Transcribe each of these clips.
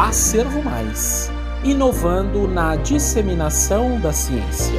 Acervo Mais inovando na disseminação da ciência.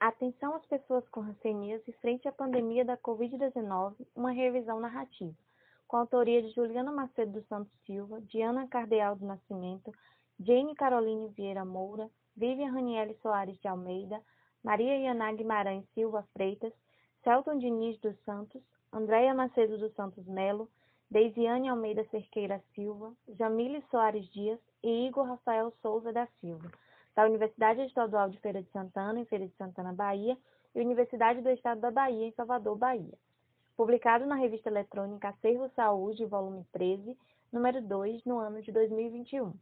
Atenção às pessoas com hanseníase frente à pandemia da Covid-19, uma revisão narrativa, com a autoria de Juliana Macedo dos Santos Silva, Diana Cardeal do Nascimento, Jane Caroline Vieira Moura, Vivian Raniele Soares de Almeida, Maria Yaná Guimarães Silva Freitas, Celton Diniz dos Santos, Andréia Macedo dos Santos Melo, Deisiane Almeida Cerqueira Silva, Jamile Soares Dias e Igor Rafael Souza da Silva, da Universidade Estadual de Feira de Santana, em Feira de Santana, Bahia, e Universidade do Estado da Bahia, em Salvador, Bahia. Publicado na revista eletrônica Acervo Saúde, volume 13, número 2, no ano de 2021.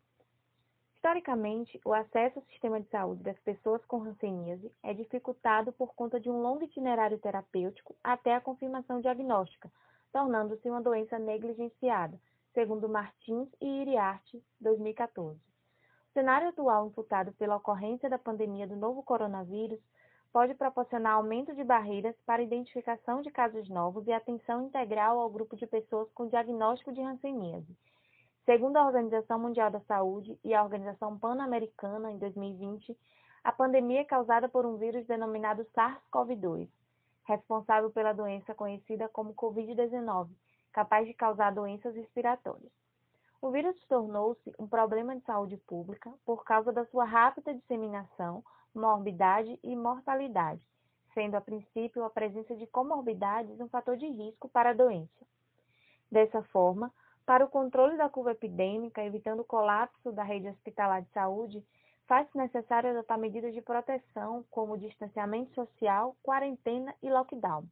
Historicamente, o acesso ao sistema de saúde das pessoas com hanseníase é dificultado por conta de um longo itinerário terapêutico até a confirmação diagnóstica, tornando-se uma doença negligenciada, segundo Martins e Iriarte, 2014. O cenário atual imputado pela ocorrência da pandemia do novo coronavírus pode proporcionar aumento de barreiras para a identificação de casos novos e atenção integral ao grupo de pessoas com diagnóstico de hanseníase Segundo a Organização Mundial da Saúde e a Organização Pan-Americana, em 2020, a pandemia é causada por um vírus denominado SARS-CoV-2, responsável pela doença conhecida como Covid-19, capaz de causar doenças respiratórias. O vírus tornou-se um problema de saúde pública por causa da sua rápida disseminação, morbidade e mortalidade, sendo a princípio a presença de comorbidades um fator de risco para a doença. Dessa forma, para o controle da curva epidêmica, evitando o colapso da rede hospitalar de saúde, faz-se necessário adotar medidas de proteção, como distanciamento social, quarentena e lockdown.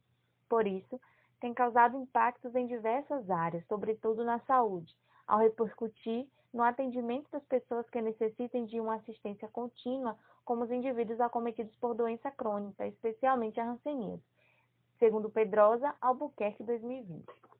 Por isso, tem causado impactos em diversas áreas, sobretudo na saúde, ao repercutir no atendimento das pessoas que necessitem de uma assistência contínua, como os indivíduos acometidos por doença crônica, especialmente a hanseníase, segundo Pedrosa Albuquerque 2020.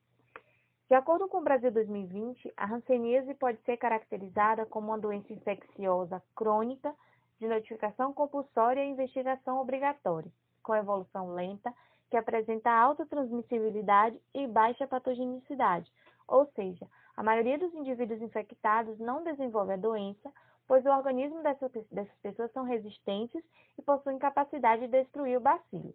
De acordo com o Brasil 2020, a hanseníase pode ser caracterizada como uma doença infecciosa crônica de notificação compulsória e investigação obrigatória, com evolução lenta, que apresenta alta transmissibilidade e baixa patogenicidade, ou seja, a maioria dos indivíduos infectados não desenvolve a doença, pois o organismo dessas pessoas são resistentes e possuem capacidade de destruir o bacilo.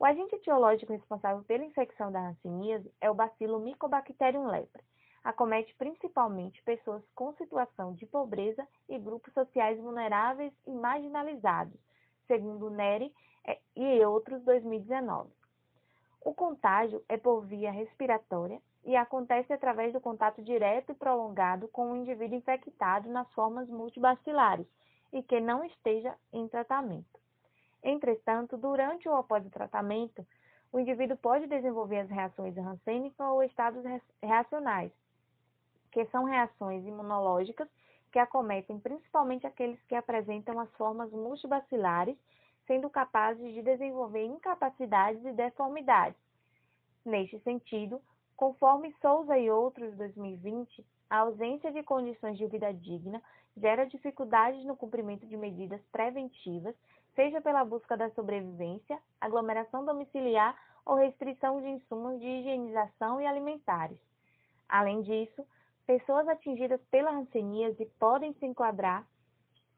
O agente etiológico responsável pela infecção da hanseníase é o bacilo Mycobacterium lepra. Acomete principalmente pessoas com situação de pobreza e grupos sociais vulneráveis e marginalizados, segundo Neri é, e outros 2019. O contágio é por via respiratória e acontece através do contato direto e prolongado com o indivíduo infectado nas formas multibacilares e que não esteja em tratamento. Entretanto, durante ou após o tratamento, o indivíduo pode desenvolver as reações rancênicas ou estados reacionais, que são reações imunológicas que acometem principalmente aqueles que apresentam as formas multibacilares, sendo capazes de desenvolver incapacidades e deformidades. Neste sentido, conforme Souza e outros 2020, a ausência de condições de vida digna gera dificuldades no cumprimento de medidas preventivas seja pela busca da sobrevivência, aglomeração domiciliar ou restrição de insumos de higienização e alimentares. Além disso, pessoas atingidas pela hanseníase podem se enquadrar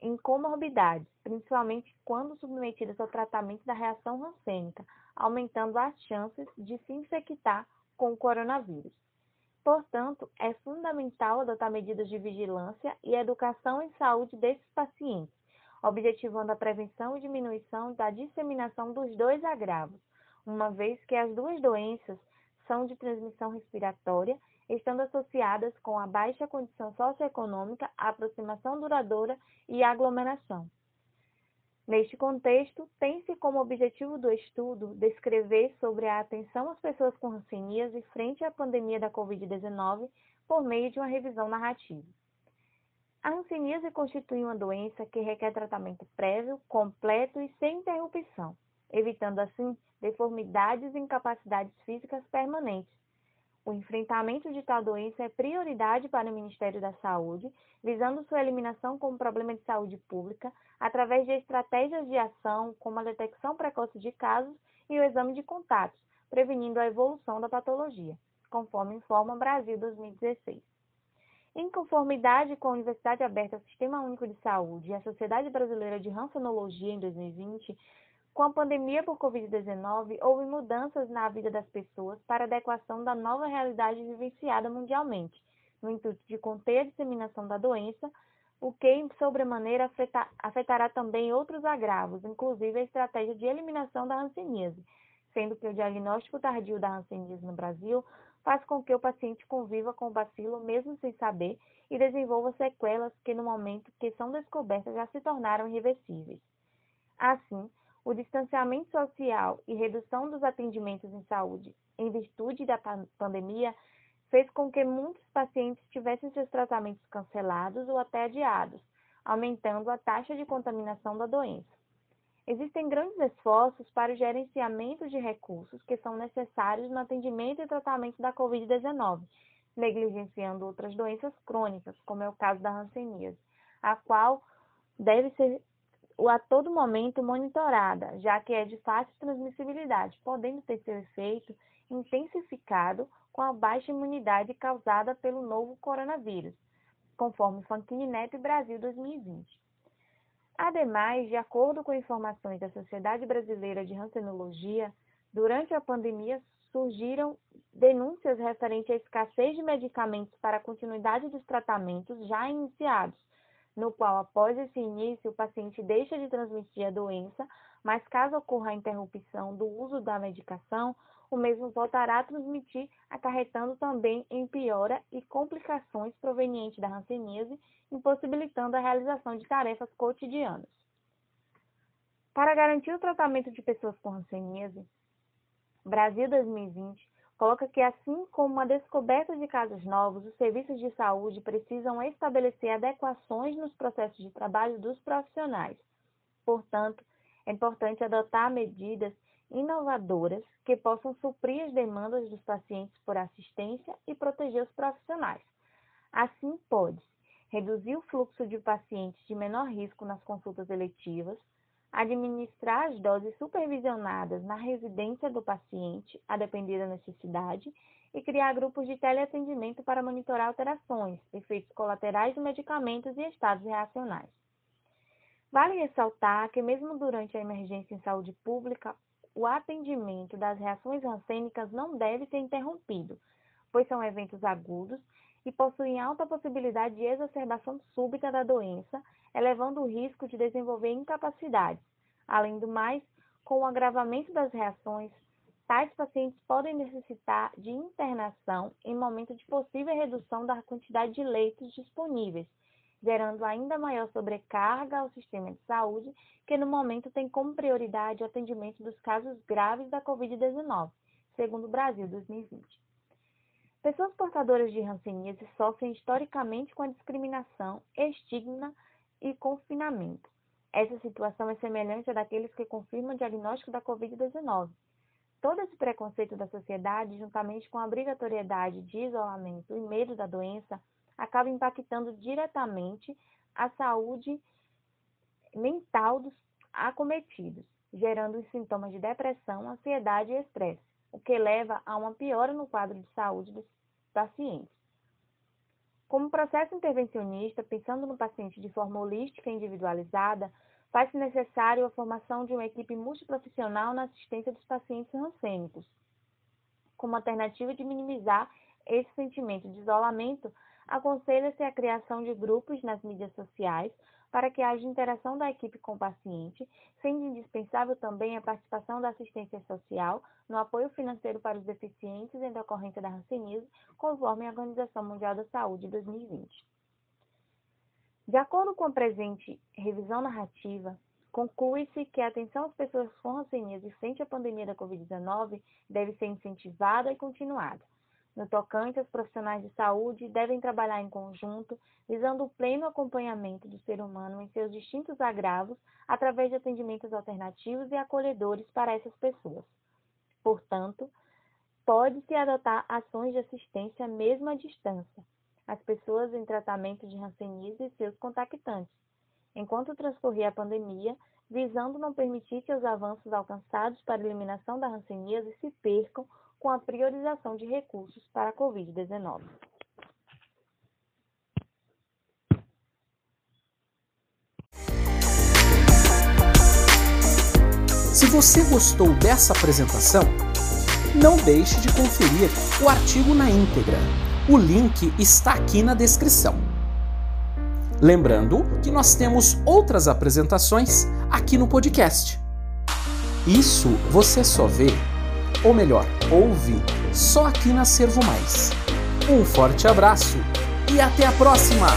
em comorbidades, principalmente quando submetidas ao tratamento da reação rancênica, aumentando as chances de se infectar com o coronavírus. Portanto, é fundamental adotar medidas de vigilância e educação em saúde desses pacientes, objetivando a prevenção e diminuição da disseminação dos dois agravos, uma vez que as duas doenças são de transmissão respiratória, estando associadas com a baixa condição socioeconômica, aproximação duradoura e aglomeração. Neste contexto, tem-se como objetivo do estudo descrever sobre a atenção às pessoas com hanseníase frente à pandemia da Covid-19 por meio de uma revisão narrativa. A hanseníase constitui uma doença que requer tratamento prévio, completo e sem interrupção, evitando assim deformidades e incapacidades físicas permanentes. O enfrentamento de tal doença é prioridade para o Ministério da Saúde, visando sua eliminação como problema de saúde pública através de estratégias de ação como a detecção precoce de casos e o exame de contatos, prevenindo a evolução da patologia, conforme informa Brasil 2016. Em conformidade com a Universidade Aberta Sistema Único de Saúde e a Sociedade Brasileira de Rancenologia em 2020, com a pandemia por Covid-19, houve mudanças na vida das pessoas para adequação da nova realidade vivenciada mundialmente, no intuito de conter a disseminação da doença, o que, em sobremaneira, afetará também outros agravos, inclusive a estratégia de eliminação da hanseníase, sendo que o diagnóstico tardio da hanseníase no Brasil faz com que o paciente conviva com o bacilo mesmo sem saber e desenvolva sequelas que, no momento que são descobertas, já se tornaram irreversíveis. Distanciamento social e redução dos atendimentos em saúde em virtude da pandemia fez com que muitos pacientes tivessem seus tratamentos cancelados ou até adiados, aumentando a taxa de contaminação da doença. Existem grandes esforços para o gerenciamento de recursos que são necessários no atendimento e tratamento da Covid-19, negligenciando outras doenças crônicas, como é o caso da hanseníase, a qual deve ser a todo momento monitorada, já que é de fácil transmissibilidade, podendo ter seu efeito intensificado com a baixa imunidade causada pelo novo coronavírus, conforme Fanquini Neto Brasil 2020. Ademais, de acordo com informações da Sociedade Brasileira de Rancenologia, durante a pandemia surgiram denúncias referentes à escassez de medicamentos para a continuidade dos tratamentos já iniciados, no qual, após esse início, o paciente deixa de transmitir a doença, mas caso ocorra a interrupção do uso da medicação, o mesmo voltará a transmitir, acarretando também em piora e complicações provenientes da hanseníase, impossibilitando a realização de tarefas cotidianas. Para garantir o tratamento de pessoas com hanseníase, Brasil 2020 coloca que, assim como a descoberta de casos novos, os serviços de saúde precisam estabelecer adequações nos processos de trabalho dos profissionais. Portanto, é importante adotar medidas inovadoras que possam suprir as demandas dos pacientes por assistência e proteger os profissionais. Assim, pode reduzir o fluxo de pacientes de menor risco nas consultas eletivas, administrar as doses supervisionadas na residência do paciente, a depender da necessidade, e criar grupos de teleatendimento para monitorar alterações, efeitos colaterais de medicamentos e estados reacionais. Vale ressaltar que, mesmo durante a emergência em saúde pública, o atendimento das reações rancênicas não deve ser interrompido, pois são eventos agudos e possuem alta possibilidade de exacerbação súbita da doença, elevando o risco de desenvolver incapacidades. Além do mais, com o agravamento das reações, tais pacientes podem necessitar de internação em momento de possível redução da quantidade de leitos disponíveis, gerando ainda maior sobrecarga ao sistema de saúde, que no momento tem como prioridade o atendimento dos casos graves da Covid-19, segundo o Brasil 2020. Pessoas portadoras de hanseníase sofrem historicamente com a discriminação, estigma e confinamento. Essa situação é semelhante à daqueles que confirmam o diagnóstico da Covid-19. Todo esse preconceito da sociedade, juntamente com a obrigatoriedade de isolamento e medo da doença, acaba impactando diretamente a saúde mental dos acometidos, gerando sintomas de depressão, ansiedade e estresse o que leva a uma piora no quadro de saúde dos pacientes. Como processo intervencionista, pensando no paciente de forma holística e individualizada, faz-se necessário a formação de uma equipe multiprofissional na assistência dos pacientes rancênicos. Como alternativa de minimizar esse sentimento de isolamento, aconselha-se a criação de grupos nas mídias sociais para que haja interação da equipe com o paciente, sendo indispensável também a participação da assistência social no apoio financeiro para os deficientes em decorrência da hanseníase, conforme a Organização Mundial da Saúde 2020. De acordo com a presente revisão narrativa, conclui-se que a atenção às pessoas com hanseníase frente à pandemia da Covid-19 deve ser incentivada e continuada no tocante aos profissionais de saúde, devem trabalhar em conjunto, visando o pleno acompanhamento do ser humano em seus distintos agravos, através de atendimentos alternativos e acolhedores para essas pessoas. Portanto, pode-se adotar ações de assistência mesmo à distância, às pessoas em tratamento de hanseníase e seus contactantes. Enquanto transcorrer a pandemia, visando não permitir que os avanços alcançados para a eliminação da hanseníase se percam com a priorização de recursos para a Covid-19. Se você gostou dessa apresentação, não deixe de conferir o artigo na íntegra. O link está aqui na descrição. Lembrando que nós temos outras apresentações aqui no podcast. Isso você só vê, ou melhor, ouve, só aqui na Servo Mais. Um forte abraço e até a próxima!